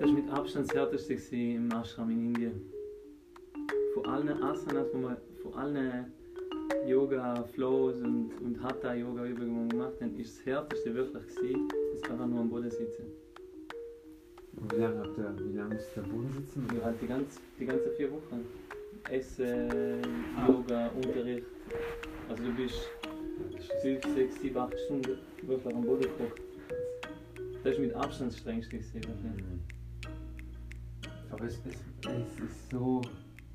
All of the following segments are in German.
Das war mit Abstand das härteste im Ashram in Indien. Von allen Asanas, von allen Yoga, Flows und, und Hatha-Yoga-Übungen gemacht haben, ist das härteste wirklich gewesen, das einfach nur am Boden sitzen. Und wie lange habt ihr, wie lange ist der Boden sitzen? Ja, halt die, ganz, die ganzen vier Wochen. Essen, Yoga, Unterricht. Also du bist fünf, sechs, sieben, acht Stunden wirklich am Boden gekocht. Das ist mit Abstand das strengste gewesen. Aber es, es, es ist so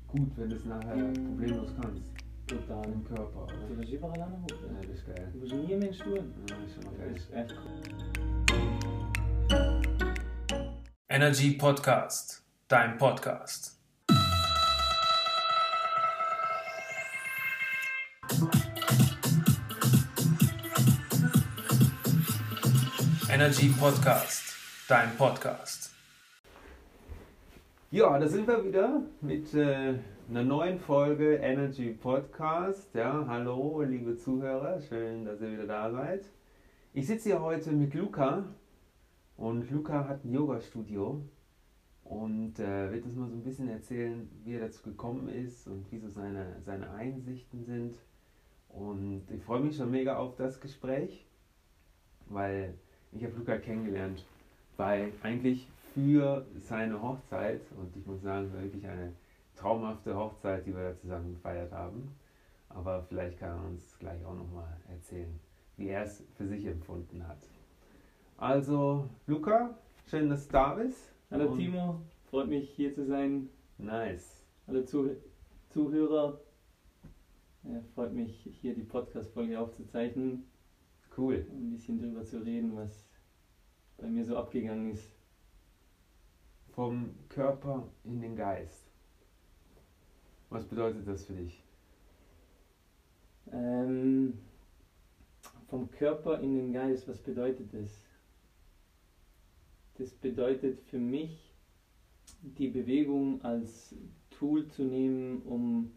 gut, wenn du es nachher problemlos kannst. Total. Im Körper, oder? Du kannst überall anhucken. Ja, das ist geil. Du musst nie mehr in Stuhl. Ja, das ist schon mal Das geil. ist echt cool. Energy Podcast, dein Podcast. Energy Podcast, dein Podcast. Ja, da sind wir wieder mit äh, einer neuen Folge Energy Podcast. Ja, hallo, liebe Zuhörer, schön, dass ihr wieder da seid. Ich sitze hier heute mit Luca und Luca hat ein Yoga-Studio und äh, wird uns mal so ein bisschen erzählen, wie er dazu gekommen ist und wie so seine, seine Einsichten sind. Und ich freue mich schon mega auf das Gespräch, weil ich habe Luca kennengelernt, weil eigentlich für seine Hochzeit, und ich muss sagen, wirklich eine traumhafte Hochzeit, die wir da zusammen gefeiert haben. Aber vielleicht kann er uns gleich auch nochmal erzählen, wie er es für sich empfunden hat. Also, Luca, schön, dass du da bist. Hallo Und- Timo, freut mich hier zu sein. Nice. Hallo Zuh Zuhörer. Ja, freut mich hier die Podcast-Folge aufzuzeichnen, Cool. ein bisschen drüber zu reden, was bei mir so abgegangen ist. Vom Körper in den Geist. Was bedeutet das für dich? Ähm, vom Körper in den Geist, was bedeutet das? Das bedeutet für mich, die Bewegung als Tool zu nehmen, um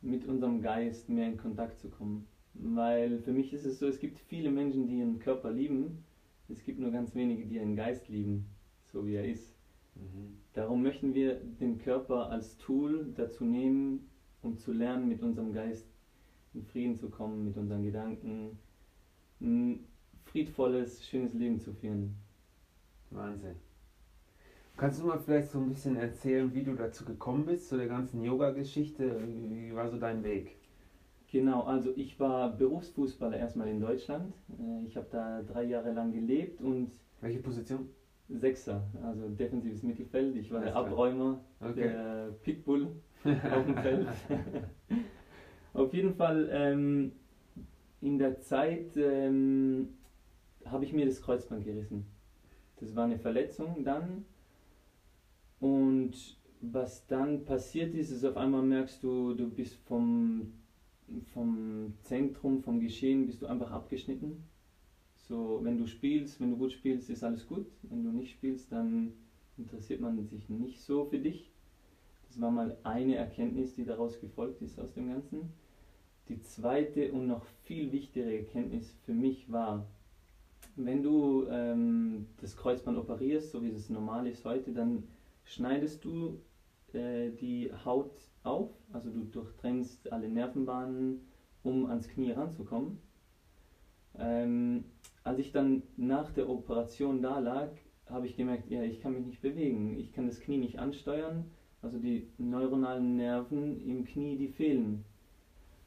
mit unserem Geist mehr in Kontakt zu kommen. Weil für mich ist es so, es gibt viele Menschen, die ihren Körper lieben, es gibt nur ganz wenige, die ihren Geist lieben, so wie er ist. Mhm. Darum möchten wir den Körper als Tool dazu nehmen, um zu lernen, mit unserem Geist in Frieden zu kommen, mit unseren Gedanken, ein friedvolles, schönes Leben zu führen. Wahnsinn. Kannst du mal vielleicht so ein bisschen erzählen, wie du dazu gekommen bist, zu der ganzen Yoga-Geschichte? Wie war so dein Weg? Genau, also ich war Berufsfußballer erstmal in Deutschland. Äh, Ich habe da drei Jahre lang gelebt und Welche Position? Sechser, also defensives Mittelfeld. Ich war der. Abräumer, Okay. der Pitbull auf dem Feld. Auf jeden Fall ähm, in der Zeit ähm, habe ich mir das Kreuzband gerissen. Das war eine Verletzung dann. Und was dann passiert ist, ist auf einmal merkst du, du bist vom, vom Zentrum, vom Geschehen, bist du einfach abgeschnitten. So, wenn du spielst, wenn du gut spielst, ist alles gut. Wenn du nicht spielst, dann interessiert man sich nicht so für dich. Das war mal eine Erkenntnis, die daraus gefolgt ist aus dem Ganzen. Die zweite und noch viel wichtigere Erkenntnis für mich war, wenn du ähm, das Kreuzband operierst, so wie es normal ist heute, dann schneidest du äh, die Haut auf, also du durchtrennst alle Nervenbahnen, um ans Knie ranzukommen. Ähm, als ich dann nach der Operation da lag, habe ich gemerkt, ja, ich kann mich nicht bewegen, ich kann das Knie nicht ansteuern, also die neuronalen Nerven im Knie, die fehlen.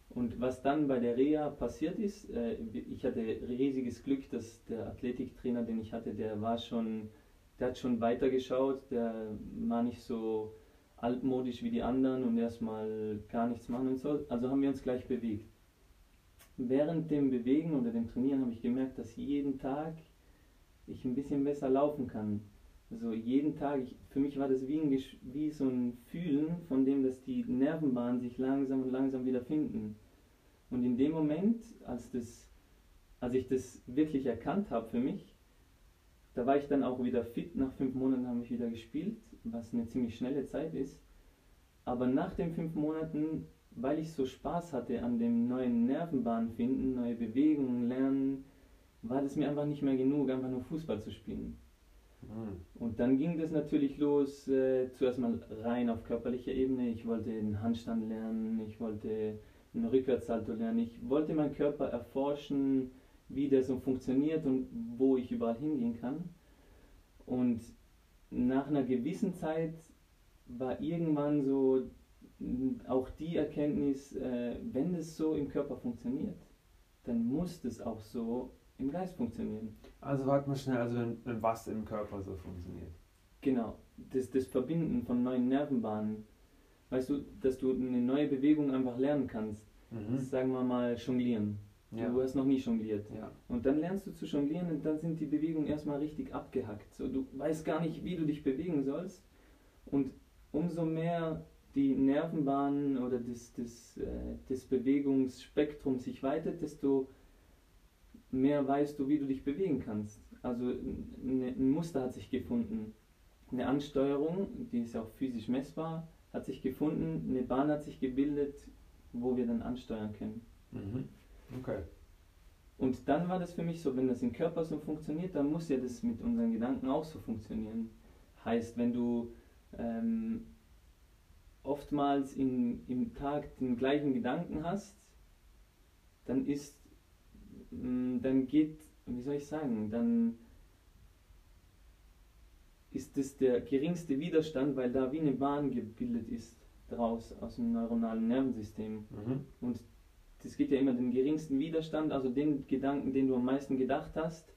Und was dann bei der Reha passiert ist, äh, ich hatte riesiges Glück, dass der Athletiktrainer, den ich hatte, der war schon, der hat schon weitergeschaut, der war nicht so altmodisch wie die anderen und erstmal gar nichts machen und so. Also haben wir uns gleich bewegt. Während dem Bewegen oder dem Trainieren habe ich gemerkt, dass jeden Tag ich ein bisschen besser laufen kann. Also jeden Tag, ich, für mich war das wie, ein, wie so ein Fühlen, von dem, dass die Nervenbahnen sich langsam und langsam wieder finden. Und in dem Moment, als, das, als ich das wirklich erkannt habe für mich, da war ich dann auch wieder fit. Nach fünf Monaten habe ich wieder gespielt, was eine ziemlich schnelle Zeit ist. Aber nach den fünf Monaten, weil ich so Spaß hatte an dem neuen Nervenbahn finden, neue Bewegungen lernen, war das mir einfach nicht mehr genug, einfach nur Fußball zu spielen. Mhm. Und dann ging das natürlich los, äh, zuerst mal rein auf körperlicher Ebene. Ich wollte einen Handstand lernen, ich wollte einen Rückwärtssalto lernen. Ich wollte meinen Körper erforschen, wie der so funktioniert und wo ich überall hingehen kann. Und nach einer gewissen Zeit war irgendwann so auch die Erkenntnis, äh, wenn es so im Körper funktioniert, dann muss es auch so im Geist funktionieren. Also warte mal schnell, also wenn, wenn was im Körper so funktioniert. Genau, das, das Verbinden von neuen Nervenbahnen. Weißt du, dass du eine neue Bewegung einfach lernen kannst. Sagen wir mal jonglieren. Ja. Du hast noch nie jongliert. ja. Und dann lernst du zu jonglieren und dann sind die Bewegungen erstmal richtig abgehackt. So, du weißt gar nicht, wie du dich bewegen sollst. Und umso mehr die Nervenbahnen oder das, das, äh, das Bewegungsspektrum sich weitet, desto mehr weißt du, wie du dich bewegen kannst. Also ein, ein Muster hat sich gefunden. Eine Ansteuerung, die ist auch physisch messbar, hat sich gefunden, eine Bahn hat sich gebildet, wo wir dann ansteuern können. Mhm. Okay. Und dann war das für mich so, wenn das im Körper so funktioniert, dann muss ja das mit unseren Gedanken auch so funktionieren. Heißt, wenn du ähm, oftmals in, im Tag den gleichen Gedanken hast, dann ist, mh, dann geht, wie soll ich sagen, dann ist das der geringste Widerstand, weil da wie eine Bahn gebildet ist draus aus dem neuronalen Nervensystem. Mhm. Und das geht ja immer den geringsten Widerstand, also den Gedanken, den du am meisten gedacht hast.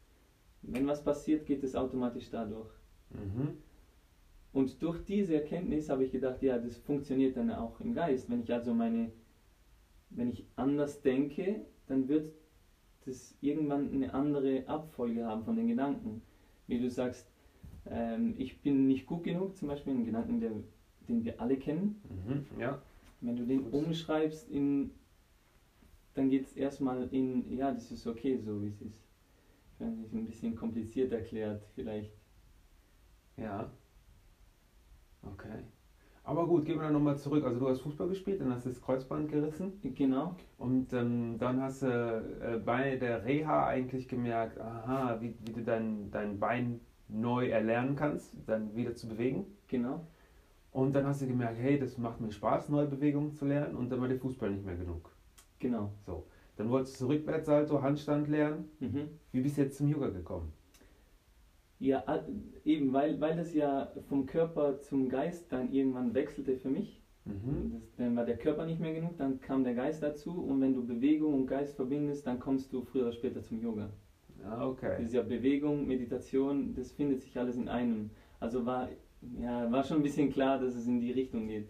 Wenn was passiert, geht es automatisch dadurch. Mhm. Und durch diese Erkenntnis habe ich gedacht, ja, das funktioniert dann auch im Geist. Wenn ich also meine, wenn ich anders denke, dann wird das irgendwann eine andere Abfolge haben von den Gedanken. Wie du sagst, ähm, ich bin nicht gut genug, zum Beispiel ein Gedanken, der, den wir alle kennen. Mhm. Ja. Wenn du den umschreibst in, dann geht es erstmal in, ja, das ist okay, so wie es ist. Ich weiß nicht, ein bisschen kompliziert erklärt vielleicht. Ja. Okay. Aber gut, gehen wir dann nochmal zurück. Also du hast Fußball gespielt, dann hast du das Kreuzband gerissen Genau, und ähm, dann hast du äh, bei der Reha eigentlich gemerkt, aha, wie, wie du dein, dein Bein neu erlernen kannst, dann wieder zu bewegen. genau, Und dann hast du gemerkt, hey, das macht mir Spaß, neue Bewegungen zu lernen und dann war der Fußball nicht mehr genug. genau. So, dann wolltest du Rückwärtssalto, Handstand lernen. Mhm. Wie bist du jetzt zum Yoga gekommen? Ja, eben, weil, weil das ja vom Körper zum Geist dann irgendwann wechselte für mich. Mhm. Das, dann war der Körper nicht mehr genug, dann kam der Geist dazu und wenn du Bewegung und Geist verbindest, dann kommst du früher oder später zum Yoga. Ah, Das okay. ist ja Bewegung, Meditation, das findet sich alles in einem. Also war, ja, war schon ein bisschen klar, dass es in die Richtung geht.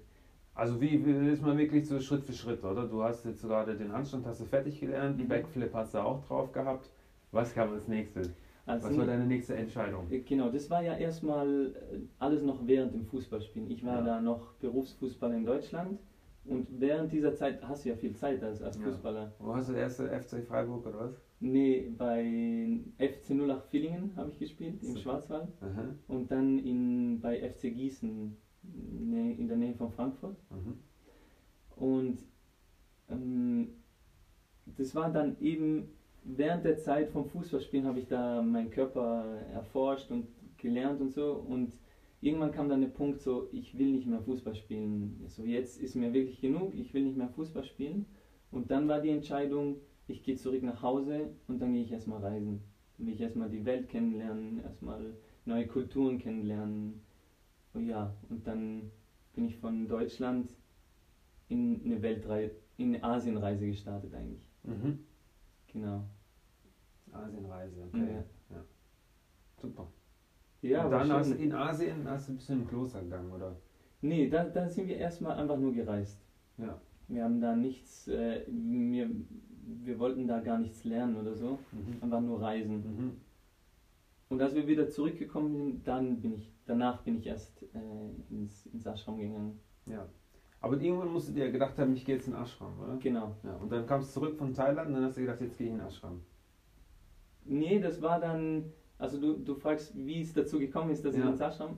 Also wie, wie ist man wirklich so Schritt für Schritt, oder? Du hast jetzt gerade den Handstand hast du fertig gelernt, Mhm. Backflip hast du auch drauf gehabt. Was kam als nächstes? Also, Was war deine nächste Entscheidung? Äh, Genau, das war ja erstmal äh, alles noch während dem Fußballspielen. Ich war Ja. da noch Berufsfußballer in Deutschland und während dieser Zeit hast du ja viel Zeit als, als Ja. Fußballer. Wo hast du erste FC Freiburg oder was? Nee, bei FC 08 Villingen habe ich gespielt, im Super. Schwarzwald. Aha. Und dann in, bei FC Gießen, ne- in der Nähe von Frankfurt. Mhm. Und ähm, das war dann eben während der Zeit vom Fußballspielen habe ich da meinen Körper erforscht und gelernt und so. Und irgendwann kam dann der Punkt so, ich will nicht mehr Fußball spielen. So jetzt ist mir wirklich genug, ich will nicht mehr Fußball spielen. Und dann war die Entscheidung, ich gehe zurück nach Hause und dann gehe ich erstmal reisen. Dann will ich erstmal die Welt kennenlernen, erstmal neue Kulturen kennenlernen. Und ja, und dann bin ich von Deutschland in eine Weltreise, in eine Asienreise gestartet eigentlich. Mhm. Genau. Asienreise, okay. Ja. Super. Ja, Und dann hast du in Asien hast du ein bisschen im Kloster gegangen, oder? nee, da, da sind wir erstmal einfach nur gereist. Ja. Wir haben da nichts, äh, wir, wir wollten da gar nichts lernen oder so, Mhm. einfach nur reisen. Mhm. Und als wir wieder zurückgekommen sind, dann bin ich, danach bin ich erst äh, ins, ins Ashram gegangen. Ja. Aber irgendwann musst du dir gedacht haben, ich gehe jetzt in Ashram, oder? Genau. Ja. Und dann kamst du zurück von Thailand und dann hast du gedacht, jetzt gehe ich in den Ashram. Nee, das war dann, also du, du fragst, wie es dazu gekommen ist, dass ich Ja. ins Ashram.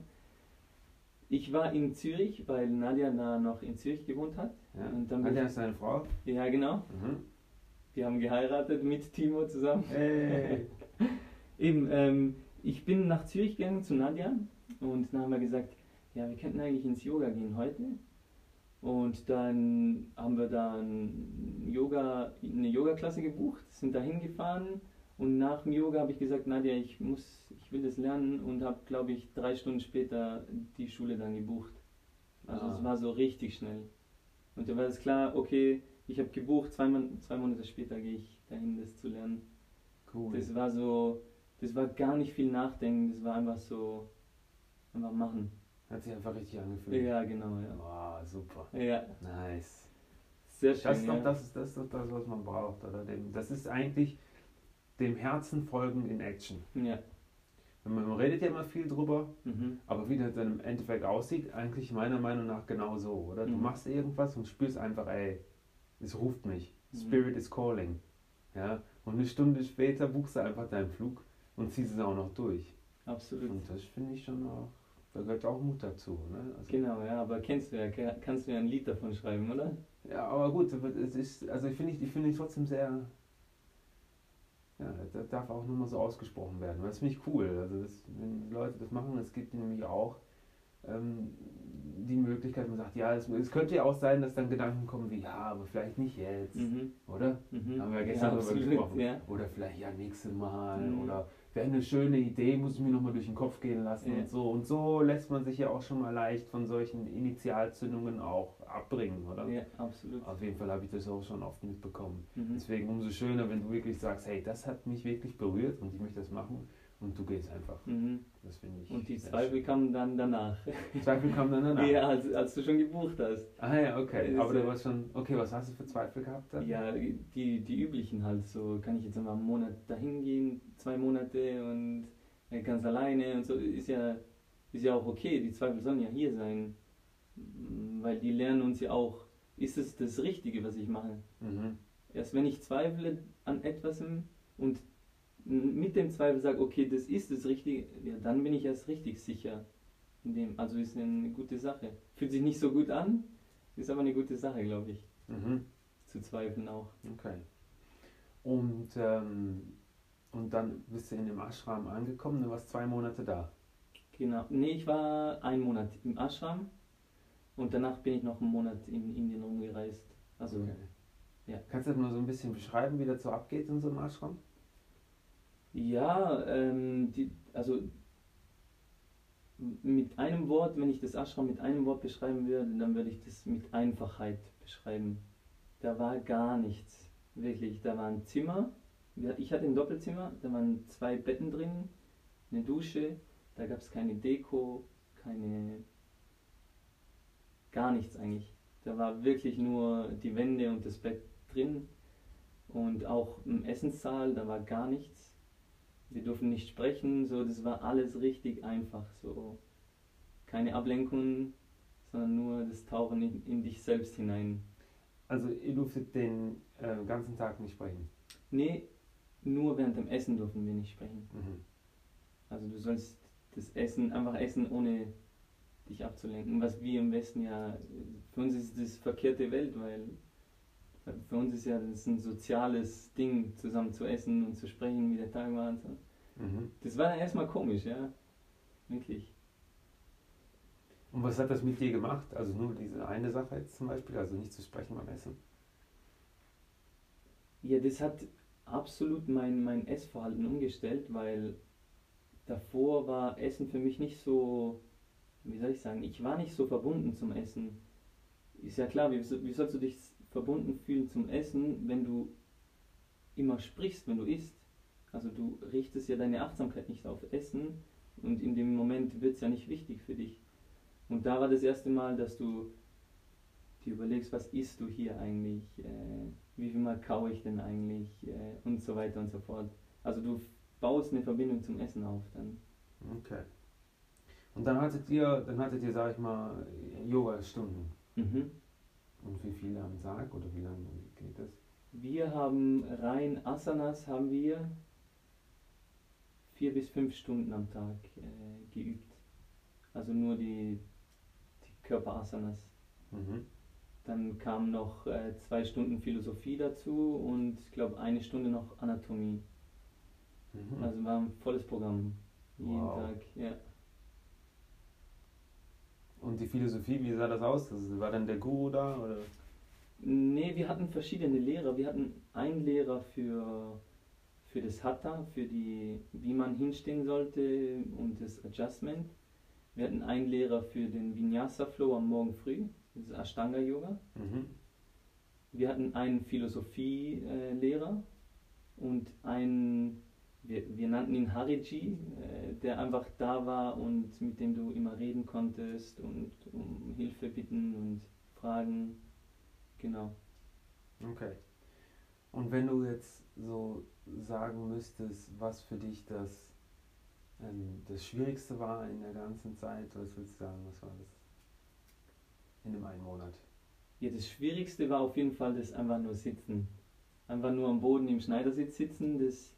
Ich war in Zürich, weil Nadja da noch in Zürich gewohnt hat. Ja. Und dann ich- ist deine Frau? Ja, genau. Mhm. Wir haben geheiratet mit Timo zusammen. Hey. Eben, ähm, ich bin nach Zürich gegangen zu Nadja und dann haben wir gesagt, ja, wir könnten eigentlich ins Yoga gehen heute. Und dann haben wir da ein Yoga, eine Yoga-Klasse gebucht, sind da hingefahren und nach dem Yoga habe ich gesagt, Nadja, ich muss, ich will das lernen und habe, glaube ich, drei Stunden später die Schule dann gebucht. Also Ah. es war so richtig schnell. Und dann war es klar, okay, ich habe gebucht, zwei, Mon zwei Monate später gehe ich dahin, das zu lernen. Cool. Das war so, das war gar nicht viel Nachdenken, das war einfach so, einfach machen. Hat sich einfach richtig angefühlt. Ja, genau, ja. Wow, super. Ja, Nice. sehr schön. Das ist, ja. doch, das, ist, das ist doch das, was man braucht. Oder? Das ist eigentlich dem Herzen folgen in Action. Ja. Man, redet ja immer viel drüber, Mhm. aber wie das dann im Endeffekt aussieht, eigentlich meiner Meinung nach genau so, oder? Du Mhm. machst irgendwas und spürst einfach, ey, es ruft mich. Mhm. Spirit is calling. Ja? Und eine Stunde später buchst du einfach deinen Flug und ziehst es auch noch durch. Absolut. Und das finde ich schon auch, da gehört auch Mut dazu. Ne? Also, Genau, ja, aber kennst du ja, ka- kannst du ja ein Lied davon schreiben, oder? Ja, aber gut, es ist, also ich finde ich, ich finde ich trotzdem sehr, ja, das darf auch nur mal so ausgesprochen werden. Das finde ich cool. Also das, wenn Leute das machen, es gibt nämlich auch ähm, die Möglichkeit, man sagt, ja, es, es könnte ja auch sein, dass dann Gedanken kommen wie, ja, aber vielleicht nicht jetzt, Mhm. oder? Mhm. Haben wir ja gestern darüber absolut, gesprochen. Ja. Oder vielleicht ja nächstes Mal Mhm. oder wäre eine schöne Idee, muss ich mir nochmal durch den Kopf gehen lassen Ja. und so. Und so lässt man sich ja auch schon mal leicht von solchen Initialzündungen auch abbringen, oder? ja, absolut. Auf jeden Fall habe ich das auch schon oft mitbekommen. Mhm. Deswegen umso schöner, wenn du wirklich sagst, hey, das hat mich wirklich berührt und ich möchte das machen und du gehst einfach. Mhm. Das finde ich. Und die Zweifel kamen dann danach. Zweifel kamen dann danach. Ja, als, als du schon gebucht hast. Ah ja, okay. Das Aber du warst schon, okay, was hast du für Zweifel gehabt dann? Ja, die, die üblichen halt so, kann ich jetzt einmal einen Monat dahin gehen, zwei Monate und äh, ganz alleine und so, ist ja, ist ja auch okay, die Zweifel sollen ja hier sein, weil die lernen uns ja auch, ist es das Richtige, was ich mache? Mhm. Erst wenn ich zweifle an etwas und mit dem Zweifel sage, okay, das ist das Richtige, ja, dann bin ich erst richtig sicher. In dem, also ist eine gute Sache. Fühlt sich nicht so gut an, ist aber eine gute Sache, glaube ich, Mhm. zu zweifeln auch. Okay. Und, ähm, und dann bist du in dem Ashram angekommen, du warst zwei Monate da. Genau. Nee, ich war einen Monat im Ashram und danach bin ich noch einen Monat in Indien rumgereist. Also, Okay. ja. Kannst du das mal so ein bisschen beschreiben, wie das so abgeht in so einem Ashram? Ja, ähm, die, also mit einem Wort, wenn ich das Ashram mit einem Wort beschreiben würde, dann würde ich das mit Einfachheit beschreiben. Da war gar nichts, wirklich. Da war ein Zimmer, ich hatte ein Doppelzimmer, da waren zwei Betten drin, eine Dusche, da gab es keine Deko, keine, gar nichts eigentlich. Da war wirklich nur die Wände und das Bett drin und auch im Essenssaal, da war gar nichts. Wir durften nicht sprechen, so das war alles richtig einfach, so keine Ablenkungen, sondern nur das Tauchen in, in dich selbst hinein. Also ihr durftet den äh, ganzen Tag nicht sprechen. Nee, nur während dem Essen durften wir nicht sprechen. Mhm. Also du sollst das Essen einfach essen, ohne dich abzulenken. Was wir im Westen ja, für uns ist das verkehrte Welt, weil für uns ist ja das ein soziales Ding, zusammen zu essen und zu sprechen, wie der Tag war und so. Mhm. Das war dann erstmal komisch, ja. Wirklich. Und was hat das mit dir gemacht? Also nur diese eine Sache jetzt zum Beispiel, also nicht zu sprechen beim Essen. Ja, das hat absolut mein, mein Essverhalten umgestellt, weil davor war Essen für mich nicht so, wie soll ich sagen, ich war nicht so verbunden zum Essen. Ist ja klar, wie, wie sollst du dich verbunden fühlen zum Essen, wenn du immer sprichst, wenn du isst? Also du richtest ja deine Achtsamkeit nicht auf Essen und in dem Moment wird es ja nicht wichtig für dich. Und da war das erste Mal, dass du dir überlegst, was isst du hier eigentlich? Äh, wie viel Mal kaue ich denn eigentlich? Äh, und so weiter und so fort. Also du baust eine Verbindung zum Essen auf dann. Okay. Und dann hattet ihr, dann hattet ihr, sag ich mal, Yoga-Stunden. Mhm. Und wie viele am Tag oder wie lange geht das? Wir haben rein Asanas haben wir vier bis fünf Stunden am Tag äh, geübt. Also nur die, die Körperasanas. Mhm. Dann kam noch äh, zwei Stunden Philosophie dazu und ich glaube eine Stunde noch Anatomie. Mhm. Also war ein volles Programm. Jeden Wow. Tag, ja. Und die Philosophie, wie sah das aus? Das war dann der Guru da? Oder? Nee, wir hatten verschiedene Lehrer. Wir hatten einen Lehrer für, für das Hatha, für die, wie man hinstehen sollte und das Adjustment. Wir hatten einen Lehrer für den Vinyasa Flow am Morgen früh, das Ashtanga Yoga. Mhm. Wir hatten einen Philosophielehrer und einen, wir, wir nannten ihn Hariji, äh, der einfach da war und mit dem du immer reden konntest und um Hilfe bitten und fragen. Genau. Okay. Und wenn du jetzt so sagen müsstest, was für dich das, ähm, das Schwierigste war in der ganzen Zeit, was würdest du sagen, was war das? In dem einen Monat. Ja, das Schwierigste war auf jeden Fall das einfach nur Sitzen. Einfach nur am Boden im Schneidersitz sitzen. Das,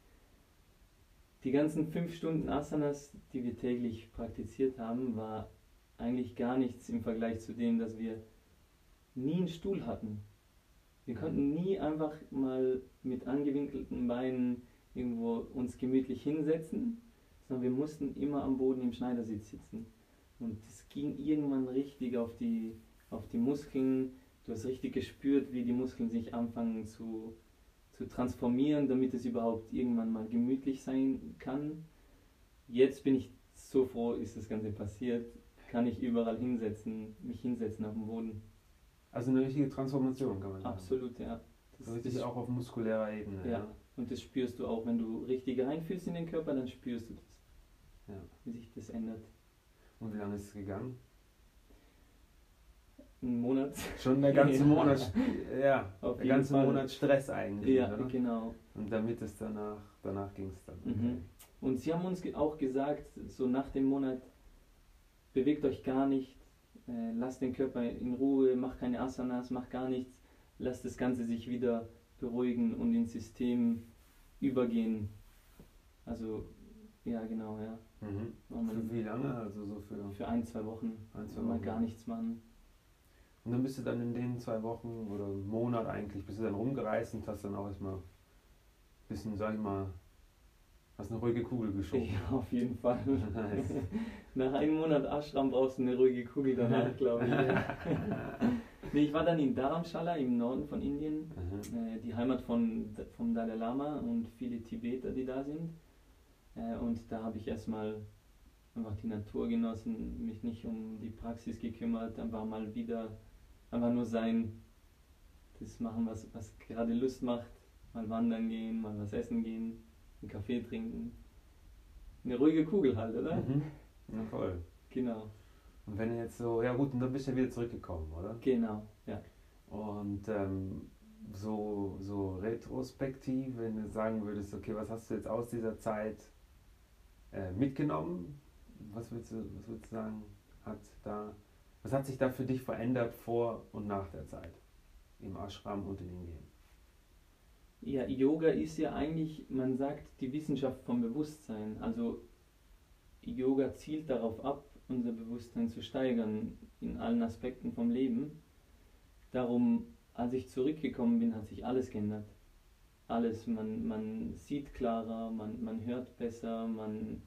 die ganzen fünf Stunden Asanas, die wir täglich praktiziert haben, war eigentlich gar nichts im Vergleich zu dem, dass wir nie einen Stuhl hatten. Wir konnten nie einfach mal mit angewinkelten Beinen irgendwo uns gemütlich hinsetzen, sondern wir mussten immer am Boden im Schneidersitz sitzen. Und das ging irgendwann richtig auf die, auf die Muskeln. Du hast richtig gespürt, wie die Muskeln sich anfangen zu, zu transformieren, damit es überhaupt irgendwann mal gemütlich sein kann. Jetzt bin ich so froh, ist das Ganze passiert. Kann ich überall hinsetzen, mich hinsetzen auf dem Boden. Also eine richtige Transformation, kann man sagen. Absolut, ja. Das, So richtig das, auch auf muskulärer Ebene. ja. Und das spürst du auch, wenn du richtig reinfühlst in den Körper, dann spürst du das, Ja. wie sich das ändert. Und wie lange ist es gegangen? Ein Monat. Schon der ganze. Monat, ja, Auf der ganze Fall. Monat Stress eigentlich, Ja, oder? genau. Und damit es danach, danach ging es dann. Mhm. Und sie haben uns auch gesagt, so nach dem Monat, bewegt euch gar nicht, äh, lasst den Körper in Ruhe, macht keine Asanas, macht gar nichts, lasst das Ganze sich wieder beruhigen und ins System übergehen. Also, ja, genau, ja. Mhm. Für wie lange? Also so für Für ein, zwei Wochen, ein, zwei mal Wochen. gar nichts machen. Und dann bist du dann in den zwei Wochen oder Monat eigentlich, bist du dann rumgereist und hast dann auch erstmal ein bisschen, sag ich mal, hast eine ruhige Kugel geschoben. Ja, auf jeden Fall. Nice. Nach einem Monat Ashram brauchst du eine ruhige Kugel danach, glaube ich. Nee, ich war dann in Dharamshala im Norden von Indien, Mhm. die Heimat von, vom Dalai Lama und viele Tibeter, die da sind. Äh, und da habe ich erstmal einfach die Natur genossen, mich nicht um die Praxis gekümmert, einfach mal wieder, einfach nur sein, das machen, was, was gerade Lust macht, mal wandern gehen, mal was essen gehen, einen Kaffee trinken. Eine ruhige Kugel halt, oder? Mhm. Ja, voll. Genau, Und wenn du jetzt so, ja gut, und dann bist du ja wieder zurückgekommen, oder? genau, ja. Und ähm, so, so retrospektiv, wenn du sagen würdest, okay, was hast du jetzt aus dieser Zeit äh, mitgenommen? Was würdest, du, was würdest du sagen, hat da, was hat sich da für dich verändert vor und nach der Zeit? Im Ashram und in Indien? Ja, Yoga ist ja eigentlich, man sagt, die Wissenschaft vom Bewusstsein. Also Yoga zielt darauf ab, unser Bewusstsein zu steigern in allen Aspekten vom Leben. Darum, als ich zurückgekommen bin, hat sich alles geändert. Alles, man, man sieht klarer, man, man hört besser, man,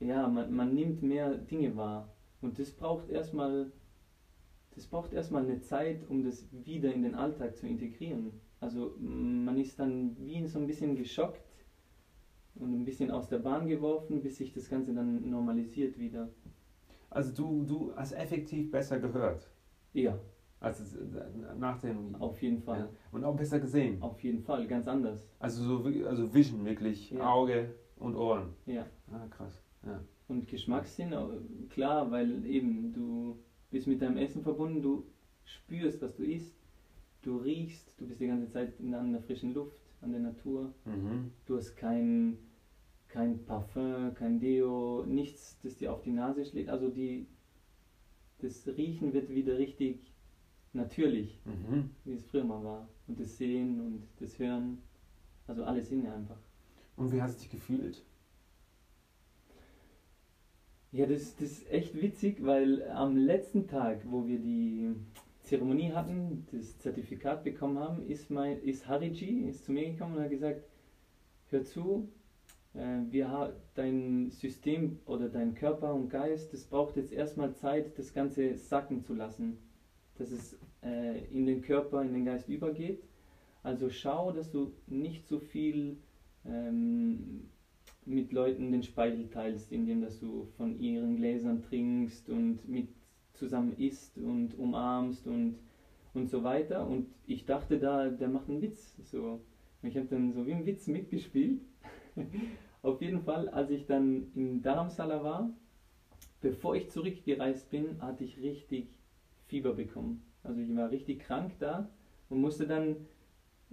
ja, man, man nimmt mehr Dinge wahr. Und das braucht erstmal, das braucht erstmal eine Zeit, um das wieder in den Alltag zu integrieren. Also man ist dann wie so ein bisschen geschockt und ein bisschen aus der Bahn geworfen, bis sich das Ganze dann normalisiert wieder. Also du, du hast effektiv besser gehört. Ja, Also nach dem. auf jeden Fall. Ja. Und auch besser gesehen. Auf jeden Fall, ganz anders. Also so also Vision wirklich, Ja. Auge und Ohren. Ja. Ah, krass. Ja. Und Geschmackssinn, äh, klar, weil eben du bist mit deinem Essen verbunden, du spürst, was du isst, du riechst, du bist die ganze Zeit in an der frischen Luft, an der Natur. Mhm. Du hast kein, kein Parfum, kein Deo, nichts, das dir auf die Nase schlägt. Also die, das Riechen wird wieder richtig natürlich, Mhm. wie es früher mal war. Und das Sehen und das Hören, also alle Sinne einfach. Und wie hast du dich gefühlt? Ja, das, das ist echt witzig, weil am letzten Tag, wo wir die Zeremonie hatten, das Zertifikat bekommen haben, ist, mein, ist Hariji ist zu mir gekommen und hat gesagt, hör zu, äh, wir dein System oder dein Körper und Geist, das braucht jetzt erstmal Zeit, das Ganze sacken zu lassen, dass es äh, in den Körper, in den Geist übergeht. Also schau, dass du nicht so viel ähm, mit Leuten den Speichel teilst, indem dass du von ihren Gläsern trinkst und mit zusammen isst und umarmst und, und so weiter. Und ich dachte da, der macht einen Witz. So. Ich habe dann so wie ein Witz mitgespielt. Auf jeden Fall, als ich dann in Dharamsala war, bevor ich zurückgereist bin, hatte ich richtig Fieber bekommen. Also ich war richtig krank da und musste dann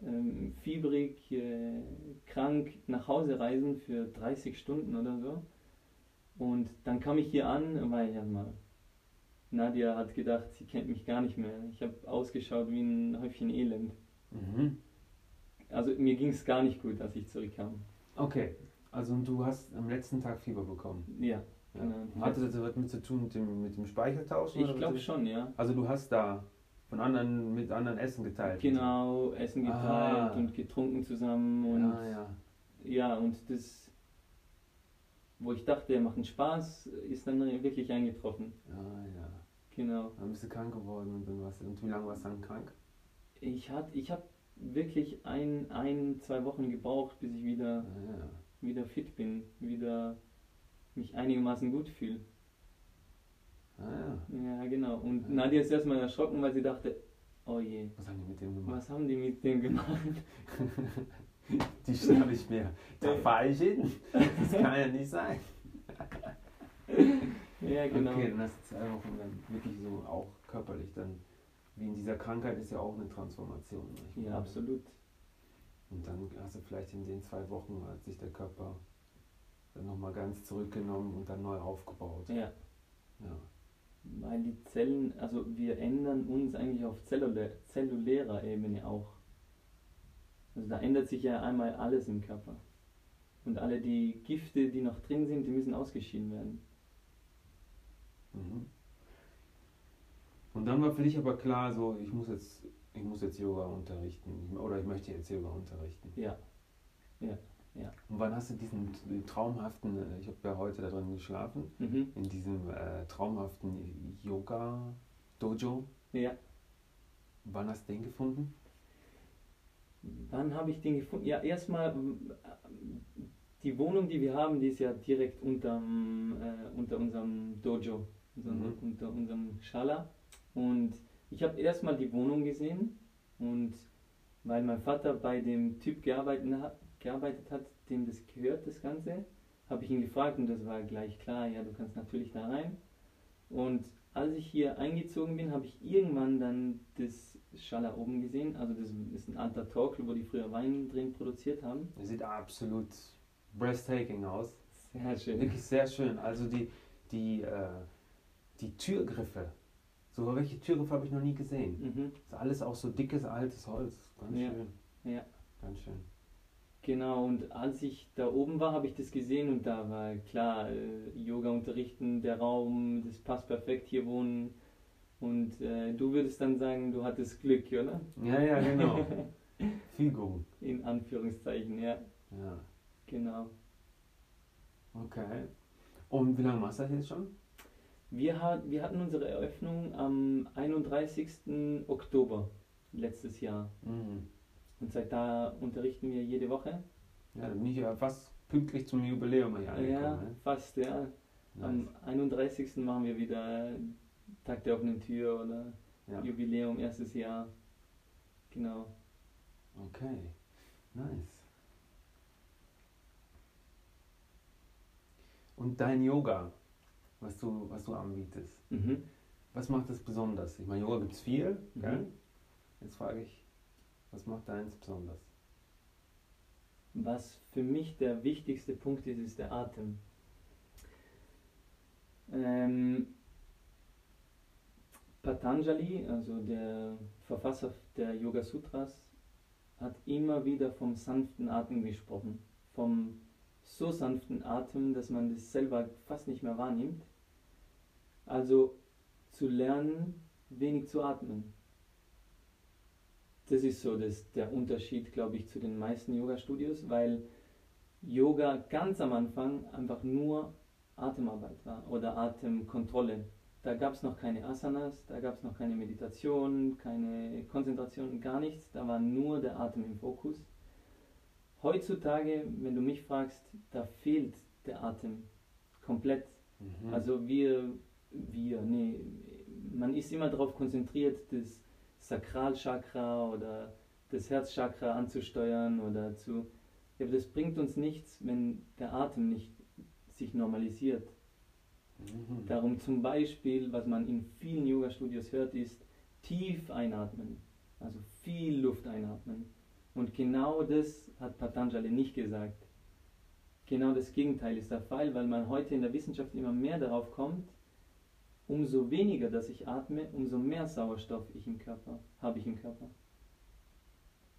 ähm, fiebrig, äh, krank nach Hause reisen für 30 Stunden oder so. Und dann kam ich hier an, weil ja mal, Nadia hat gedacht, sie kennt mich gar nicht mehr. Ich habe ausgeschaut wie ein Häufchen Elend. Mhm. Also mir ging es gar nicht gut, als ich zurückkam. Okay, also du hast am letzten Tag Fieber bekommen. Ja, Ja. genau. Hatte das was mit zu tun mit dem, mit dem Speicheltauschen? Ich glaube schon, ja. Also du hast da von anderen mit anderen Essen geteilt. Genau, Essen geteilt Ah. und getrunken zusammen und Ja, ja. ja, und das, wo ich dachte, er macht einen Spaß, ist dann wirklich eingetroffen. Ja, ja. Genau. Dann bist du krank geworden und dann warst du, und wie lange warst du dann krank? Ich hatte, ich habe wirklich ein, ein, zwei Wochen gebraucht, bis ich wieder, Ja, ja. wieder fit bin, wieder mich einigermaßen gut fühle. Ah, ja. Ja, genau. Und Ja. Nadia ist erstmal erschrocken, weil sie dachte, oh je, Was haben die mit dem gemacht? was haben die mit dem gemacht? Die schnapp ich mir. Da fahr ich hin. Das kann ja nicht sein. Ja, genau. Okay, dann hast du zwei Wochen dann wirklich so auch körperlich dann, wie in dieser Krankheit ist ja auch eine Transformation. nicht? Ja, absolut. Und dann hast du vielleicht in den zwei Wochen, hat sich der Körper dann nochmal ganz zurückgenommen und dann neu aufgebaut. Ja, Ja. Weil die Zellen, also wir ändern uns eigentlich auf zellulä zellulärer Ebene auch. Also da ändert sich ja einmal alles im Körper. Und alle die Gifte, die noch drin sind, die müssen ausgeschieden werden. Mhm. Und dann war für dich aber klar, so ich muss jetzt, ich muss jetzt Yoga unterrichten Ich- oder ich möchte jetzt Yoga unterrichten. Ja, Und wann hast du diesen traumhaften, äh, ich habe ja heute da drin geschlafen, mhm. in diesem äh, traumhaften Yoga Dojo, ja. wann hast du den gefunden? Wann habe ich den gefunden? Ja, erstmal ähm, die Wohnung, die wir haben, die ist ja direkt unterm, äh, unter unserem Dojo, unser, Mhm. unter unserem Schala. Und ich habe erstmal die Wohnung gesehen und weil mein Vater bei dem Typ gearbeitet hat, gearbeitet hat dem das gehört, das Ganze, habe ich ihn gefragt und das war gleich klar, ja, du kannst natürlich da rein. Und als ich hier eingezogen bin, habe ich irgendwann dann das Schala oben gesehen. Also das ist ein alter Torkel, wo die früher Wein drin produziert haben. Das sieht absolut breathtaking aus. Sehr schön. Wirklich sehr schön. Also die, die, äh, die Türgriffe, so welche Türgriffe habe ich noch nie gesehen. Mhm. Das ist alles auch so dickes, altes Holz. Ganz Ja. schön. Ja. Ganz schön. Genau, und als ich da oben war, habe ich das gesehen und da war klar, äh, Yoga unterrichten, der Raum, das passt perfekt, hier wohnen. Und äh, du würdest dann sagen, du hattest Glück, oder? Ja, ja, genau. Fügung. In Anführungszeichen, ja, Ja. genau. Okay. Und wie lange machst du das jetzt schon? Wir, hat, wir hatten unsere Eröffnung am 31. Oktober letztes Jahr. Mhm. Und seit da unterrichten wir jede Woche. Ja, dann bin ich ja fast pünktlich zum Jubiläum hier ja, angekommen. ne? fast, ja. Am Nice. 31. machen wir wieder Tag der offenen Tür oder Ja. Jubiläum, erstes Jahr. Genau. Okay. Nice. Und dein Yoga, was du, was du anbietest, Mhm. was macht das besonders? Ich meine, Yoga gibt es viel, Mhm. Jetzt frage ich, was macht deins besonders? Was für mich der wichtigste Punkt ist, ist der Atem. Ähm, Patanjali, also der Verfasser der Yoga Sutras, hat immer wieder vom sanften Atem gesprochen. Vom so sanften Atem, dass man das selber fast nicht mehr wahrnimmt. Also zu lernen, wenig zu atmen. Das ist so das, der Unterschied, glaube ich, zu den meisten Yoga-Studios, weil Yoga ganz am Anfang einfach nur Atemarbeit war oder Atemkontrolle. Da gab es noch keine Asanas, da gab es noch keine Meditation, keine Konzentration, gar nichts. Da war nur der Atem im Fokus. Heutzutage, wenn du mich fragst, da fehlt der Atem komplett. Mhm. Also wir, wir, nee, man ist immer darauf konzentriert, das Sakralchakra oder das Herzchakra anzusteuern oder zu. Ja, aber das bringt uns nichts, wenn der Atem nicht sich normalisiert. Mhm. Darum zum Beispiel, was man in vielen Yoga-Studios hört, ist tief einatmen, also viel Luft einatmen. Und genau das hat Patanjali nicht gesagt. Genau das Gegenteil ist der Fall, weil man heute in der Wissenschaft immer mehr darauf kommt, umso weniger, dass ich atme, umso mehr Sauerstoff ich im Körper habe ich im Körper.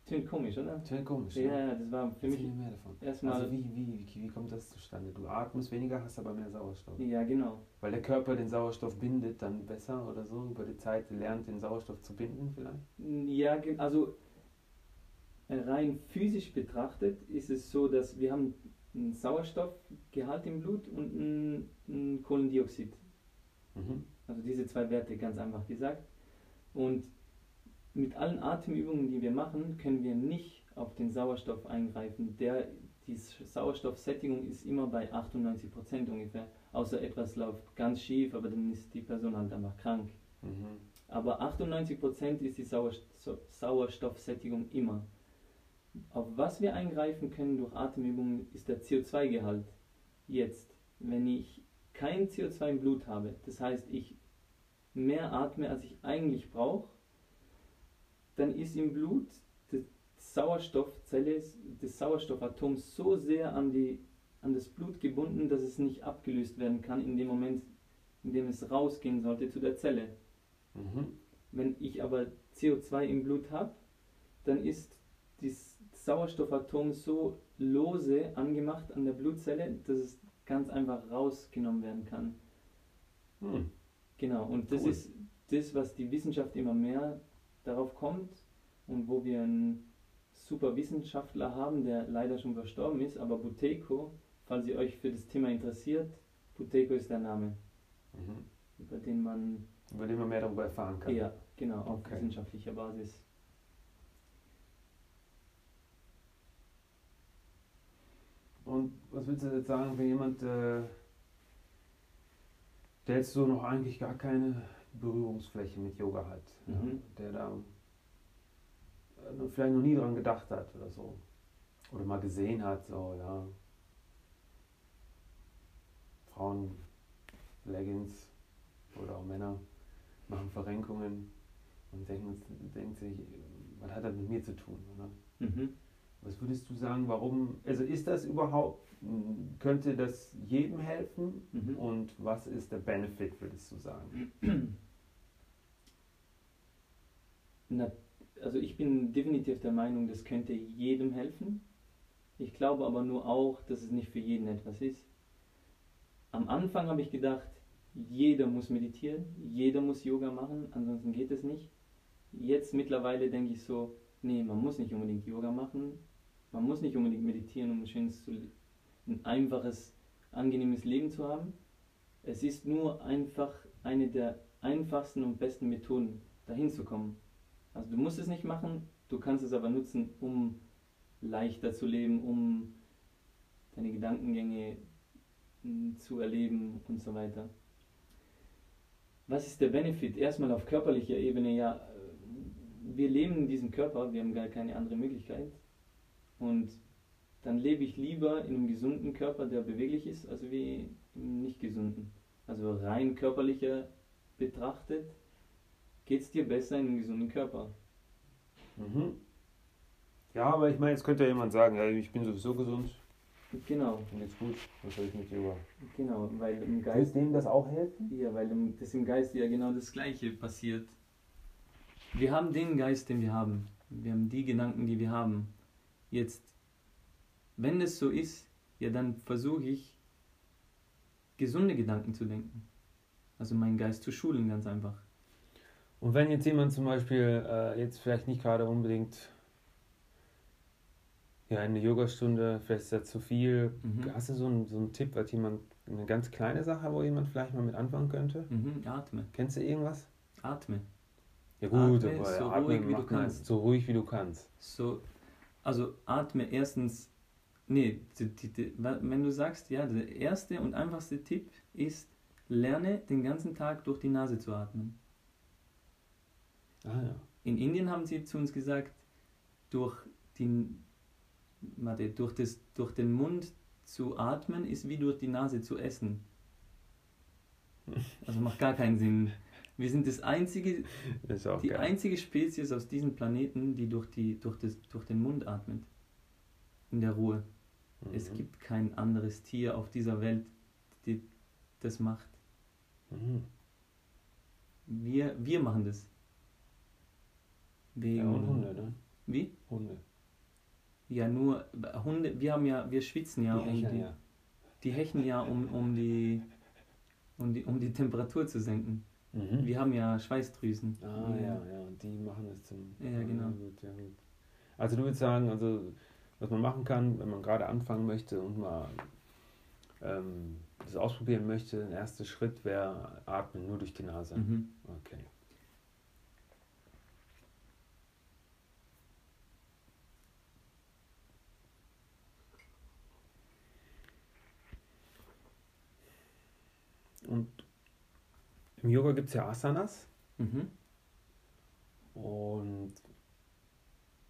Klingt komisch, oder? Total komisch. Ja, ja, das war für mich mehr davon. erstmal. Also wie, wie, wie, wie kommt das zustande? Du atmest weniger, hast aber mehr Sauerstoff. ja, genau. Weil der Körper den Sauerstoff bindet dann besser oder so, über die Zeit lernt den Sauerstoff zu binden vielleicht? Ja, also äh, rein physisch betrachtet ist es so, dass wir haben einen Sauerstoffgehalt im Blut und ein, ein Kohlendioxid. Mhm. Also diese zwei Werte ganz einfach gesagt. Und mit allen Atemübungen, die wir machen, können wir nicht auf den Sauerstoff eingreifen. Der, die Sauerstoffsättigung ist immer bei 98% ungefähr. Außer etwas läuft ganz schief, aber dann ist die Person halt einfach krank. Mhm. Aber 98% ist die Sauersto- Sauerstoffsättigung immer. Auf was wir eingreifen können durch Atemübungen ist der CO2-Gehalt. Jetzt, wenn ich kein CO2 im Blut habe, das heißt ich mehr atme, als ich eigentlich brauche, dann ist im Blut die Sauerstoffzelle, das Sauerstoffatom so sehr an, die, an das Blut gebunden, dass es nicht abgelöst werden kann in dem Moment, in dem es rausgehen sollte zu der Zelle. Mhm. Wenn ich aber CO2 im Blut habe, dann ist das Sauerstoffatom so lose angemacht an der Blutzelle, dass es ganz einfach rausgenommen werden kann. Hm. Genau, und das Cool. ist das, was die Wissenschaft immer mehr darauf kommt und wo wir einen super Wissenschaftler haben, der leider schon verstorben ist, aber Buteco, falls ihr euch für das Thema interessiert, Buteco ist der Name, Mhm. über den man Über den man mehr darüber erfahren kann. Ja, genau, auf Okay. wissenschaftlicher Basis. Und was würdest du jetzt sagen, wenn jemand, äh, der jetzt so noch eigentlich gar keine Berührungsfläche mit Yoga hat, ja, Mhm. der da äh, vielleicht noch nie dran gedacht hat oder so, oder mal gesehen hat, so, ja, Frauen, Leggings oder auch Männer machen Verrenkungen und denken, denkt sich, was hat das mit mir zu tun, oder? Mhm. Was würdest du sagen, warum, also ist das überhaupt, könnte das jedem helfen Mhm. und was ist der Benefit, würdest du sagen? Na, also ich bin definitiv der Meinung, das könnte jedem helfen. Ich glaube aber nur auch, dass es nicht für jeden etwas ist. Am Anfang habe ich gedacht, jeder muss meditieren, jeder muss Yoga machen, ansonsten geht es nicht. Jetzt mittlerweile denke ich so, nee, man muss nicht unbedingt Yoga machen, man muss nicht unbedingt meditieren, um ein schönes, ein einfaches, angenehmes Leben zu haben. Es ist nur einfach eine der einfachsten und besten Methoden, dahin zu kommen. Also du musst es nicht machen, du kannst es aber nutzen, um leichter zu leben, um deine Gedankengänge mm, zu erleben und so weiter. Was ist der Benefit? Erstmal auf körperlicher Ebene, ja, äh, wir leben in diesem Körper, wir haben gar keine andere Möglichkeit. Und dann lebe ich lieber in einem gesunden Körper, der beweglich ist, als wie im nicht gesunden. Also rein körperlicher betrachtet, geht es dir besser in einem gesunden Körper. Mhm. Ja, aber ich meine, jetzt könnte ja jemand sagen, ja, ich bin sowieso gesund, Genau, mir geht's gut, was soll ich mit Yoga? genau, weil im Geist, dem das auch helfen? ja, weil im, das im Geist ja genau das Gleiche passiert. Wir haben den Geist, den wir haben. Wir haben die Gedanken, die wir haben. Jetzt, wenn es so ist, ja, dann versuche ich, gesunde Gedanken zu denken. Also meinen Geist zu schulen, ganz einfach. Und wenn jetzt jemand zum Beispiel äh, jetzt vielleicht nicht gerade unbedingt Ja, eine Yogastunde, vielleicht ist das zu viel. Mhm. Hast du so einen, so einen Tipp, was jemand, eine ganz kleine Sache, wo jemand vielleicht mal mit anfangen könnte? Mhm. Atme. Kennst du irgendwas? Atme. Ja gut, Atme aber so atmen ruhig, wie du kannst. so ruhig wie du kannst. So, also atme erstens. Nee, die, die, die, wenn du sagst, ja, der erste und einfachste Tipp ist, lerne den ganzen Tag durch die Nase zu atmen. Ah ja. In Indien haben sie zu uns gesagt, durch, die, warte, durch, das, durch den Mund zu atmen ist wie durch die Nase zu essen. Also macht gar keinen Sinn. Wir sind das einzige, auch die geil. einzige Spezies aus diesem Planeten, die durch, die, durch, das, durch den Mund atmet. In der Ruhe. Es Mhm. gibt kein anderes Tier auf dieser Welt, die das macht. Mhm. Wir, wir machen das. Ja, Wegen, und Hunde, ne? Wie? Hunde. Ja, nur Hunde, wir haben ja, wir schwitzen ja, Die um hecheln die, ja. die hecheln ja, um, um, die, um, die, um die Temperatur zu senken. Mhm. Wir haben ja Schweißdrüsen. Ah Wir- ja, ja, und die machen es zum. Ja, genau. gut, ja, gut. Also du würdest sagen, also was man machen kann, wenn man gerade anfangen möchte und mal ähm, das ausprobieren möchte, ein erster Schritt wäre atmen nur durch die Nase. Mhm. Okay. Und im Yoga gibt es ja Asanas. Mhm. Und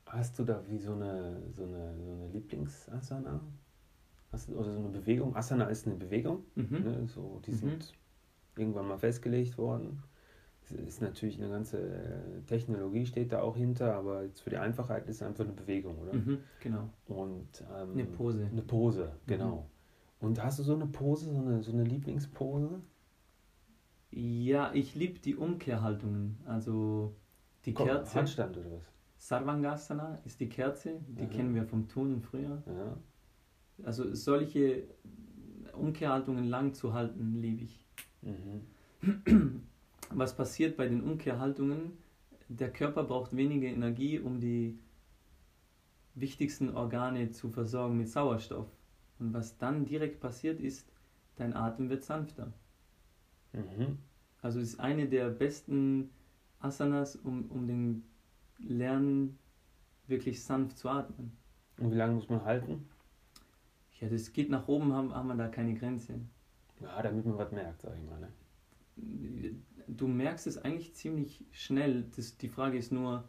hast du da wie so eine, so eine, so eine Lieblingsasana? Hast oder so eine Bewegung? Asana ist eine Bewegung. Mhm. Ne? So, die Mhm. sind irgendwann mal festgelegt worden. Es ist natürlich eine ganze äh, Technologie steht da auch hinter, aber jetzt für die Einfachheit ist es einfach eine Bewegung, oder? Mhm. Genau. Und ähm, Eine Pose. Eine Pose, genau. Und hast du so eine Pose, so eine, so eine Lieblingspose? Ja, ich liebe die Umkehrhaltungen. Also die Komm, Kerze. Handstand oder was? Sarvangasana ist die Kerze, die Mhm. kennen wir vom Turnen früher. Ja. Also solche Umkehrhaltungen lang zu halten, liebe ich. Mhm. Was passiert bei den Umkehrhaltungen? Der Körper braucht weniger Energie, um die wichtigsten Organe zu versorgen mit Sauerstoff. Und was dann direkt passiert ist, dein Atem wird sanfter. Mhm. Also es ist eine der besten Asanas, um, um den Lernen wirklich sanft zu atmen. Und wie lange muss man halten? Ja, das geht nach oben, haben, haben wir da keine Grenze. Ja, damit man was merkt, sag ich mal. Ne? Du merkst es eigentlich ziemlich schnell. Das, die Frage ist nur,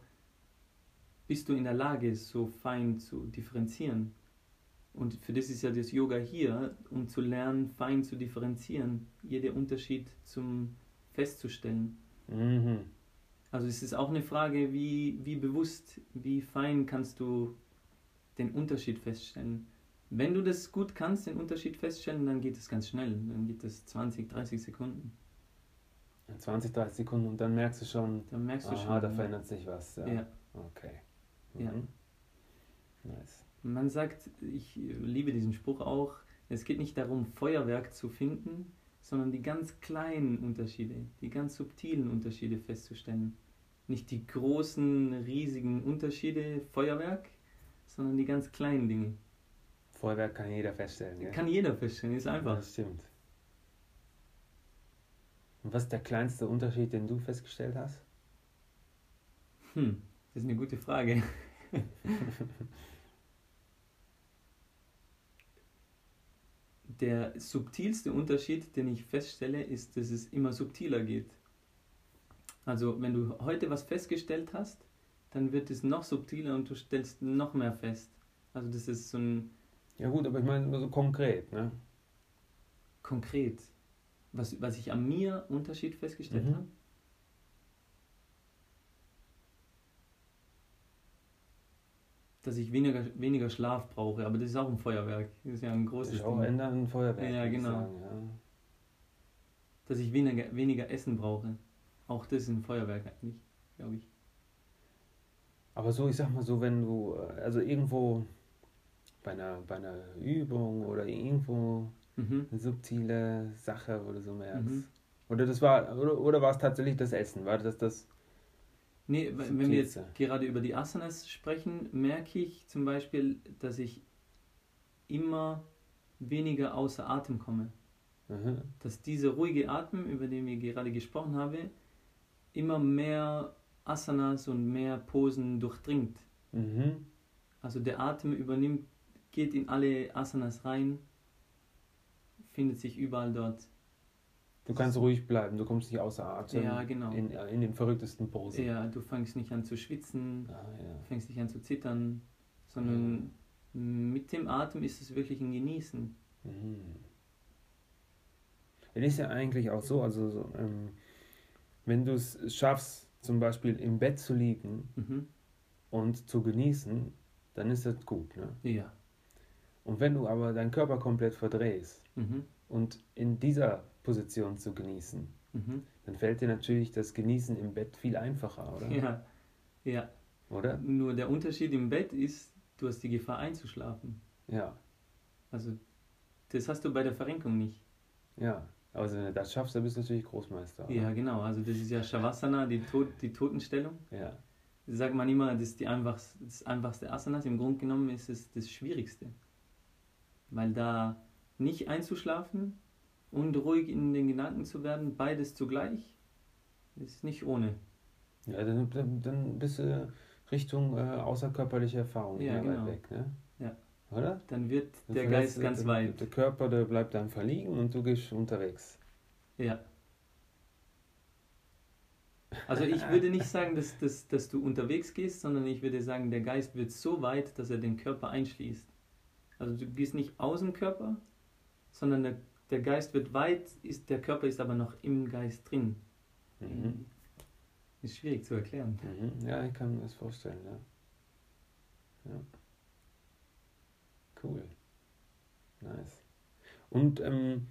bist du in der Lage, so fein zu differenzieren? Und für das ist ja das Yoga hier, um zu lernen, fein zu differenzieren, jeden Unterschied zum festzustellen. Mhm. Also es ist auch eine Frage, wie, wie bewusst, wie fein kannst du den Unterschied feststellen. Wenn du das gut kannst, den Unterschied feststellen, dann geht es ganz schnell. Dann geht es 20, 30 Sekunden. 20, 30 Sekunden und dann merkst du schon, Dann merkst du aha, schon. da verändert sich was. Ja. ja. Okay. Ja. Mhm. Nice. Man sagt, ich liebe diesen Spruch auch, es geht nicht darum, Feuerwerk zu finden, sondern die ganz kleinen Unterschiede, die ganz subtilen Unterschiede festzustellen. Nicht die großen, riesigen Unterschiede, Feuerwerk, sondern die ganz kleinen Dinge. Feuerwerk kann jeder feststellen, gell? Kann jeder feststellen, ist einfach. Das stimmt. Und was ist der kleinste Unterschied, den du festgestellt hast? Hm, das ist eine gute Frage. Der subtilste Unterschied, den ich feststelle, ist, dass es immer subtiler geht. Also wenn du heute was festgestellt hast, dann wird es noch subtiler und du stellst noch mehr fest. Also das ist so ein Ja gut, aber ich meine nur so konkret, ne? konkret, was, was ich an mir Unterschied festgestellt Mhm. habe. Dass ich weniger, weniger Schlaf brauche, aber das ist auch ein Feuerwerk. Das ist ja ein Das großes ist auch Ding. ein Feuerwerk. Ja, genau. Sagen, ja. Dass ich weniger, weniger Essen brauche. Auch das ist ein Feuerwerk eigentlich, glaube ich. Aber so, ich sag mal so, wenn du, also irgendwo bei einer, bei einer Übung oder irgendwo Mhm. eine subtile Sache, wo du so merkst. Mhm. Oder das war, oder, oder war es tatsächlich das Essen? War das das? Nee, wenn wir jetzt gerade über die Asanas sprechen, merke ich zum Beispiel, dass ich immer weniger außer Atem komme. Mhm. Dass dieser ruhige Atem, über den wir gerade gesprochen haben, immer mehr Asanas und mehr Posen durchdringt. Mhm. Also der Atem übernimmt, geht in alle Asanas rein, findet sich überall dort. Du kannst ruhig bleiben, du kommst nicht außer Atem. Ja, genau. In, in den verrücktesten Posen. Ja, du fängst nicht an zu schwitzen, Ah, ja. fängst nicht an zu zittern, sondern mit dem Atem ist es wirklich ein Genießen. Mhm. Es ist ja eigentlich auch so, also so, ähm, wenn du es schaffst, zum Beispiel im Bett zu liegen Mhm. und zu genießen, dann ist das gut. Ne? Ja. Und wenn du aber deinen Körper komplett verdrehst Mhm. und in dieser Position zu genießen, Mhm. dann fällt dir natürlich das Genießen im Bett viel einfacher, oder? Ja. Ja. Oder? Nur der Unterschied im Bett ist, du hast die Gefahr einzuschlafen. Ja, Also das hast du bei der Verrenkung nicht. ja. Also wenn du das schaffst, dann bist du natürlich Großmeister. Oder? Ja, genau. Also das ist ja Shavasana, die, Tod, die Totenstellung. Ja. Das sagt man immer, das ist die einfachste, das einfachste Asanas. Im Grunde genommen ist es das Schwierigste. Weil da nicht einzuschlafen und ruhig in den Gedanken zu werden, beides zugleich, ist nicht ohne. Ja, dann, dann, dann bist du Richtung äh, außerkörperliche Erfahrung Ja, genau. weit weg, ne? Ja. Oder? Dann wird Dann der Geist ganz der, weit. Der Körper, der bleibt dann verliegen und du gehst unterwegs. Ja. Also ich würde nicht sagen, dass, dass, dass du unterwegs gehst, sondern ich würde sagen, der Geist wird so weit, dass er den Körper einschließt. Also du gehst nicht aus dem Körper, sondern der, der Geist wird weit, ist, der Körper ist aber noch im Geist drin. Mhm. Ist schwierig zu erklären. Mhm. Ja, ich kann mir das vorstellen, ja. ja. Cool. Nice. Und ähm,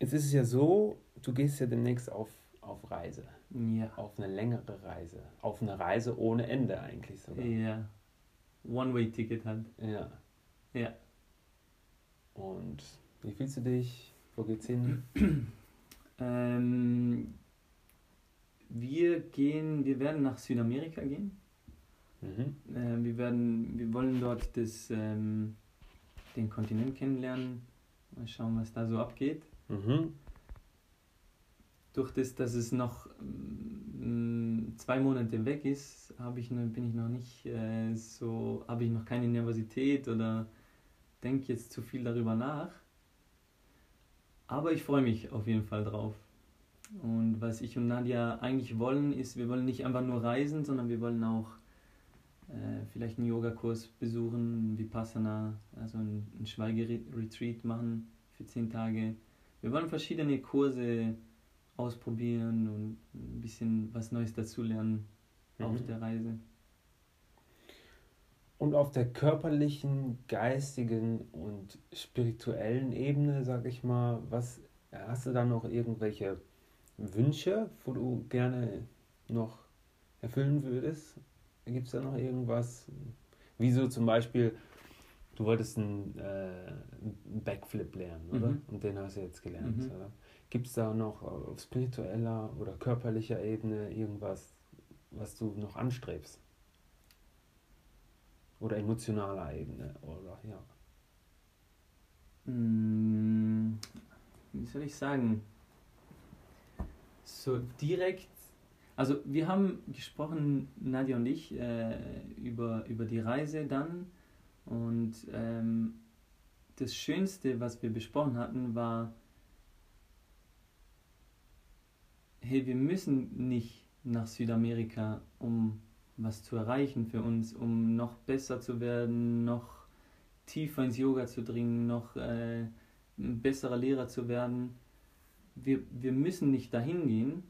jetzt ist es ja so, du gehst ja demnächst auf, auf Reise. Ja. Auf eine längere Reise. Auf eine Reise ohne Ende eigentlich sogar. Ja. One-Way-Ticket halt. Ja. Ja. Und wie fühlst du dich? Wo geht's hin? Ähm, wir gehen, wir werden nach Südamerika gehen. Mhm. Äh, wir, werden, wir wollen dort das, ähm, den Kontinent kennenlernen. Mal schauen, was da so abgeht. Mhm. Durch das, dass es noch ähm, zwei Monate weg ist, habe ich, bin ich noch nicht äh, so, habe ich noch keine Nervosität oder denke jetzt zu viel darüber nach. Aber ich freue mich auf jeden Fall drauf. Und was ich und Nadia eigentlich wollen, ist, wir wollen nicht einfach nur reisen, sondern wir wollen auch äh, vielleicht einen Yogakurs besuchen, Vipassana, also ein, ein Schweigeretreat machen für zehn Tage. Wir wollen verschiedene Kurse ausprobieren und ein bisschen was Neues dazulernen auf Mhm. der Reise. Und auf der körperlichen, geistigen und spirituellen Ebene, sag ich mal, was hast du da noch irgendwelche Wünsche, wo du gerne noch erfüllen würdest? Gibt es da noch irgendwas? Wieso zum Beispiel, du wolltest einen, äh, Backflip lernen, oder? Mhm. Und den hast du jetzt gelernt, Mhm. oder? Gibt es da noch auf spiritueller oder körperlicher Ebene irgendwas, was du noch anstrebst? Oder emotionaler Ebene, oder ja. Mm, Wie soll ich sagen? So direkt. Also wir haben gesprochen, Nadja und ich, äh, über, über die Reise dann. Und ähm, das Schönste, was wir besprochen hatten, war, hey, wir müssen nicht nach Südamerika, um was zu erreichen für uns, um noch besser zu werden, noch tiefer ins Yoga zu dringen, noch äh, ein besserer Lehrer zu werden. Wir, wir müssen nicht dahin gehen,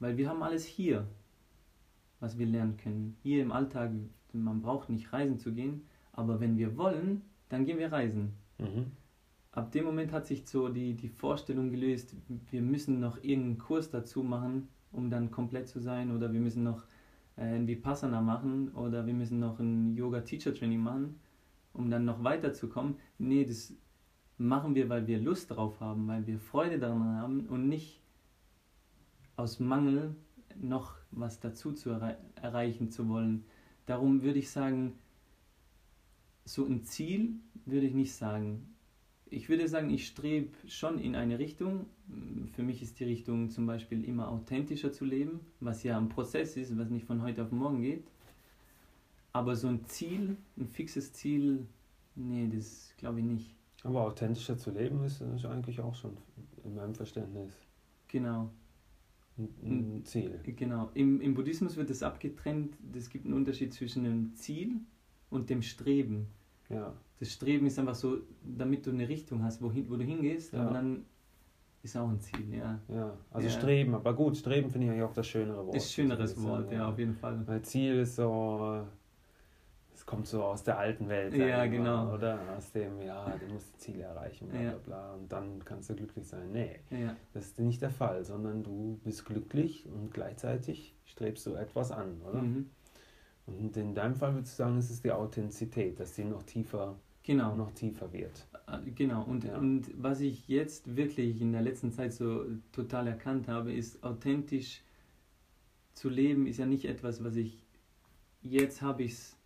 weil wir haben alles hier, was wir lernen können. Hier im Alltag, man braucht nicht reisen zu gehen, aber wenn wir wollen, dann gehen wir reisen. Mhm. Ab dem Moment hat sich so die, die Vorstellung gelöst, wir müssen noch irgendeinen Kurs dazu machen, um dann komplett zu sein, oder wir müssen noch ein Vipassana machen, oder wir müssen noch ein Yoga-Teacher-Training machen, um dann noch weiterzukommen. Nee, das machen wir, weil wir Lust drauf haben, weil wir Freude daran haben und nicht aus Mangel noch was dazu zu errei erreichen zu wollen. Darum würde ich sagen, so ein Ziel würde ich nicht sagen. Ich würde sagen, ich strebe schon in eine Richtung. Für mich ist die Richtung zum Beispiel immer authentischer zu leben, was ja ein Prozess ist, was nicht von heute auf morgen geht. Aber so ein Ziel, ein fixes Ziel, nee, das glaube ich nicht. Aber authentischer zu leben ist, ist eigentlich auch schon in meinem Verständnis Genau. ein, ein Ziel. Genau. Im, Im Buddhismus wird es abgetrennt. Es gibt einen Unterschied zwischen dem Ziel und dem Streben. Ja. Das Streben ist einfach so, damit du eine Richtung hast, wohin, wo du hingehst, Ja. aber dann ist auch ein Ziel, ja. Ja, also Ja. Streben, aber gut, Streben finde ich eigentlich auch das schönere Wort. Ist ein schöneres Wort, ja, auf jeden Fall. Weil Ziel ist so, es kommt so aus der alten Welt. Ja, mal, genau. Oder aus dem, ja, du musst die Ziele erreichen, bla Ja. bla bla, und dann kannst du glücklich sein. Nee, Ja, das ist nicht der Fall, sondern du bist glücklich und gleichzeitig strebst du etwas an, oder? mhm. Und in deinem Fall würdest du sagen, es ist die Authentizität, dass die noch tiefer, genau. noch tiefer wird. Äh, Genau, und, Ja. und was ich jetzt wirklich in der letzten Zeit so total erkannt habe, ist authentisch zu leben, ist ja nicht etwas, was ich jetzt habe ich es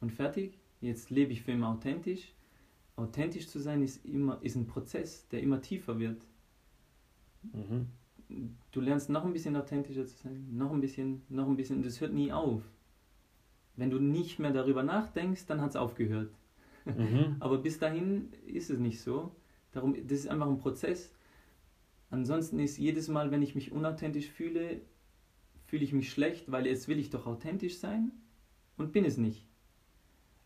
und fertig, jetzt lebe ich für immer authentisch. Authentisch zu sein ist immer ist ein Prozess, der immer tiefer wird. Mhm. Du lernst noch ein bisschen authentischer zu sein, noch ein bisschen, noch ein bisschen, das hört nie auf. Wenn du nicht mehr darüber nachdenkst, dann hat es aufgehört. Mhm. Aber bis dahin ist es nicht so. Darum, das ist einfach ein Prozess. Ansonsten ist jedes Mal, wenn ich mich unauthentisch fühle, fühle ich mich schlecht, weil jetzt will ich doch authentisch sein und bin es nicht.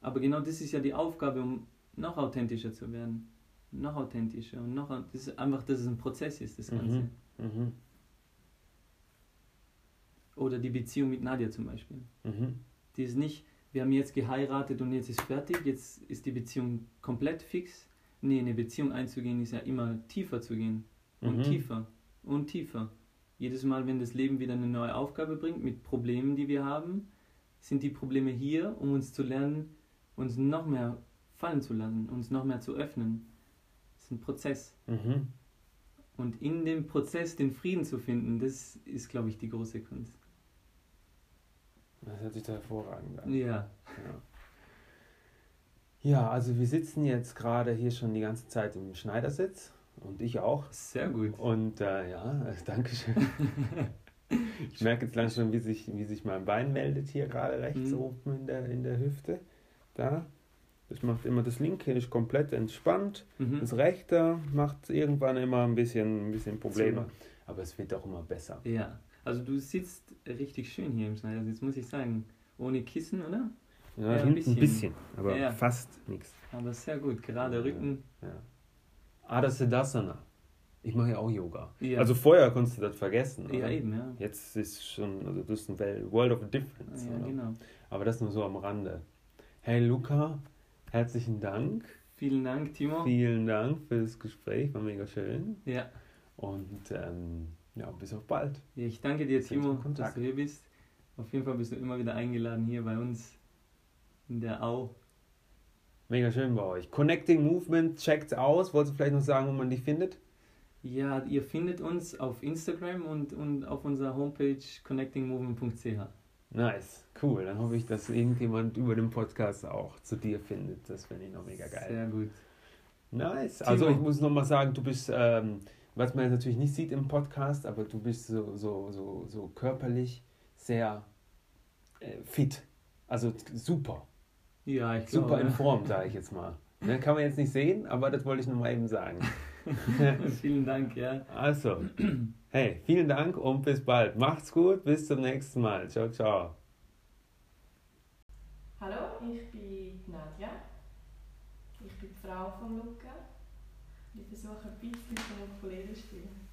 Aber genau das ist ja die Aufgabe, um noch authentischer zu werden. Noch authentischer und noch. Das ist einfach, dass es ein Prozess ist, das Ganze. Mhm. Mhm. Oder die Beziehung mit Nadia zum Beispiel. Mhm. Die ist nicht, wir haben jetzt geheiratet und jetzt ist fertig, jetzt ist die Beziehung komplett fix. Nee, eine Beziehung einzugehen ist ja immer tiefer zu gehen. Und Mhm. tiefer und tiefer. Jedes Mal, wenn das Leben wieder eine neue Aufgabe bringt mit Problemen, die wir haben, sind die Probleme hier, um uns zu lernen, uns noch mehr fallen zu lassen, uns noch mehr zu öffnen. Das ist ein Prozess. Mhm. Und in dem Prozess den Frieden zu finden, das ist, glaube ich, die große Kunst. Das hört sich da hervorragend an. Ja. Ja. ja, also wir sitzen jetzt gerade hier schon die ganze Zeit im Schneidersitz und ich auch. Sehr gut. Und äh, ja, danke schön. Ich merke jetzt langsam, wie sich, wie sich mein Bein meldet hier gerade rechts Mhm. oben in der, in der Hüfte. Da. Das macht immer das linke ist komplett entspannt. Mhm. Das rechte macht irgendwann immer ein bisschen, ein bisschen Probleme. Aber es wird auch immer besser. Ja, also du sitzt richtig schön hier im Schneidersitz, muss ich sagen. Ohne Kissen, oder? Ja, Ja, ein bisschen. ein bisschen, aber Ja. fast nichts. Aber sehr gut, gerade. Rücken. Ja. Adha Siddhasana. Ich mache ja auch Yoga. Ja. Also vorher konntest du das vergessen. ja, oder? eben, ja. Jetzt ist schon, also das ist ein World of Difference. Ja, oder? genau. Aber das nur so am Rande. Hey Luca, herzlichen Dank. Vielen Dank, Timo. Vielen Dank für das Gespräch, war mega schön. Ja. Und ähm, ja, bis auf bald. ich danke dir, Timo, dass du hier bist. Auf jeden Fall bist du immer wieder eingeladen hier bei uns in der Au. Mega schön bei euch. Connecting Movement, checkt's aus. Wolltest du vielleicht noch sagen, wo man dich findet? Ja, ihr findet uns auf Instagram und, und auf unserer Homepage connectingmovement.ch. Nice, cool. Dann hoffe ich, dass irgendjemand über den Podcast auch zu dir findet. Das finde ich noch mega geil. Sehr gut. Nice. Also ich muss nochmal sagen, du bist, ähm, was man jetzt natürlich nicht sieht im Podcast, aber du bist so, so, so, so körperlich sehr äh, fit. Also super. Ja, ich Super glaube. in Form, sage ich jetzt mal. Ne, kann man jetzt nicht sehen, aber das wollte ich nur mal eben sagen. Vielen Dank, ja. Also, hey, vielen Dank und bis bald. Macht's gut, bis zum nächsten Mal. Ciao, ciao. Hallo, ich bin Nadja. Ich bin die Frau von Luca. Ich versuche ein bisschen vom Ukulele zu spielen.